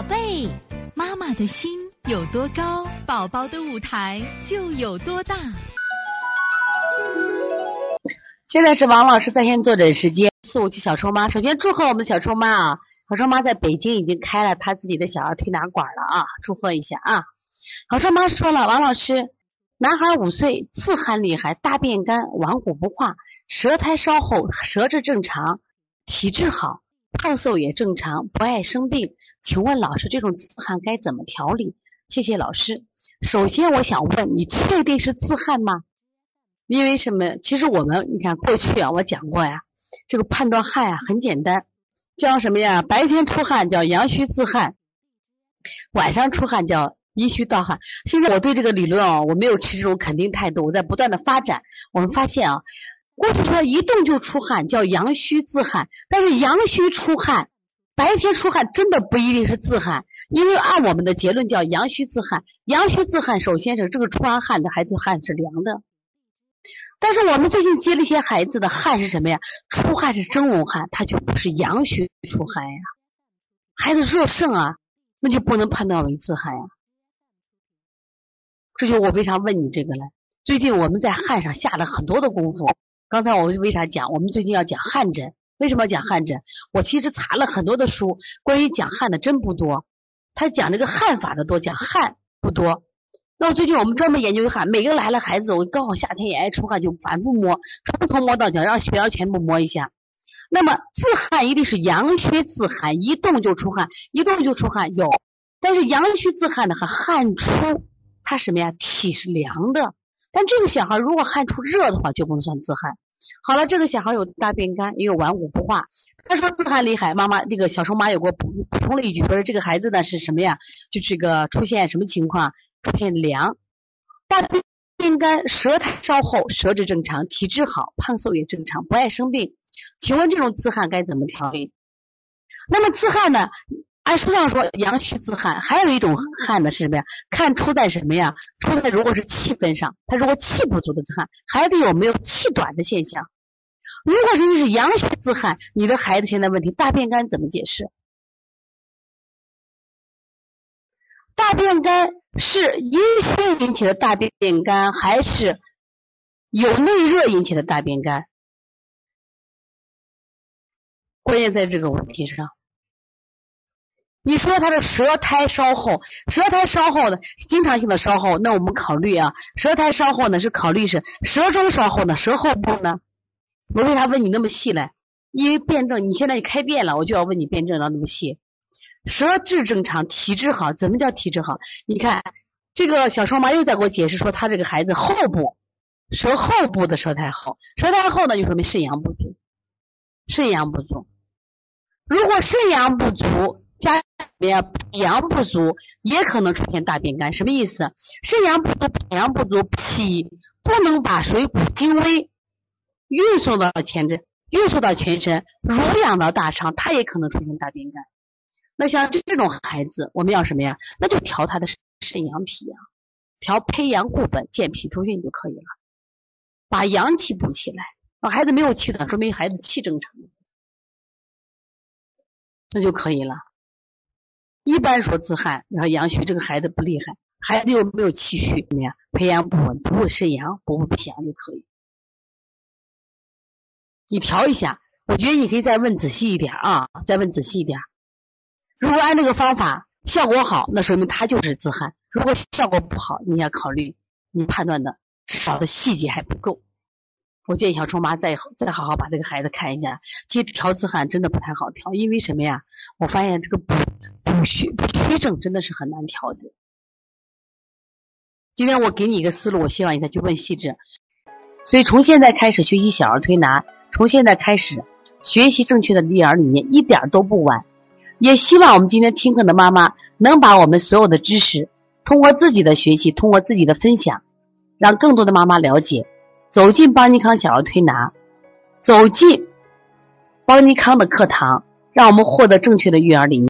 宝贝，妈妈的心有多高，宝宝的舞台就有多大。现在是王老师在线坐诊时间，四五七小抽妈。首先祝贺我们的小抽妈啊，小抽妈在北京已经开了她自己的小儿推拿馆了啊，祝贺一下啊。小抽妈说了，王老师，男孩五岁，自汗厉害，大便干，顽固不化，舌苔稍厚，舌质正常，体质好。胖瘦也正常，不爱生病。请问老师，这种自汗该怎么调理？谢谢老师。首先，我想问你，确定是自汗吗？因为什么？其实我们你看过去啊，我讲过呀，这个判断汗啊很简单，叫什么呀？白天出汗叫阳虚自汗，晚上出汗叫阴虚盗汗。现在我对这个理论啊，我没有持这种肯定态度，我在不断的发展。我们发现啊。过去说一动就出汗叫阳虚自汗，但是阳虚出汗，白天出汗真的不一定是自汗，因为按我们的结论叫阳虚自汗。阳虚自汗，首先是这个出完汗的孩子汗是凉的，但是我们最近接了一些孩子的汗是什么呀？出汗是蒸笼汗，它就不是阳虚出汗呀。孩子热盛啊，那就不能判断为自汗呀。这就我为啥问你这个了？最近我们在汗上下了很多的功夫。刚才我为啥讲？我们最近要讲汗疹，为什么要讲汗疹？我其实查了很多的书，关于讲汗的真不多。他讲这个汗法的多，讲汗不多。那我最近我们专门研究汗，每个来了孩子，我刚好夏天也爱出汗，就反复摸，从头摸到脚，让血压全部摸一下。那么自汗一定是阳虚自汗，一动就出汗，一动就出汗有。但是阳虚自汗的和汗出，它什么呀？体是凉的。但这个小孩如果汗出热的话，就不能算自汗。好了，这个小孩有大便干，也有顽固不化。他说自汗厉害，妈妈这个小收妈有给我补补充了一句，说是这个孩子呢是什么呀？就这个出现什么情况？出现凉，大便干，舌苔稍厚，舌质正常，体质好，胖瘦也正常，不爱生病。请问这种自汗该怎么调理？那么自汗呢？按书上说，阳虚自汗，还有一种汗呢是什么呀？看出在什么呀？出在如果是气分上，他如果气不足的自汗，孩子有没有气短的现象？如果是你是阳虚自汗，你的孩子现在问题大便干怎么解释？大便干是阴虚引起的大便干，还是有内热引起的大便干？关键在这个问题上。你说他的舌苔稍厚，舌苔稍厚的，经常性的稍厚，那我们考虑啊，舌苔稍厚呢是考虑是舌中稍厚呢，舌后部呢？我为啥问你那么细嘞？因为辩证，你现在开辩了，我就要问你辩证了那么细。舌质正常，体质好，怎么叫体质好？你看这个小双妈又在给我解释说，他这个孩子后部舌后部的舌苔厚，舌苔厚呢就说明肾阳不足，肾阳不足。如果肾阳不足，加呀，脾阳不足也可能出现大便干，什么意思？肾阳不足，脾阳不足，脾不能把水谷精微运送到全身，运送到全身，濡养到大肠，它也可能出现大便干。那像这种孩子，我们要什么呀？那就调他的肾阳脾阳，调培阳固本，健脾助运就可以了，把阳气补起来。孩子没有气的，说明孩子气正常，那就可以了。一般说自汗，然后阳虚，这个孩子不厉害，孩子又没有气虚，怎么样？培养不稳，补补肾阳，补补脾阳就可以。你调一下，我觉得你可以再问仔细一点啊，再问仔细一点。如果按这个方法效果好，那说明他就是自汗；如果效果不好，你要考虑你判断的少的细节还不够。我建议小冲妈再再好好把这个孩子看一下。其实调自汗真的不太好调，因为什么呀？我发现这个补。虚虚症真的是很难调的。今天我给你一个思路，我希望你再去问细致。所以从现在开始学习小儿推拿，从现在开始学习正确的育儿理念，一点都不晚。也希望我们今天听课的妈妈能把我们所有的知识，通过自己的学习，通过自己的分享，让更多的妈妈了解，走进邦尼康小儿推拿，走进邦尼康的课堂，让我们获得正确的育儿理念。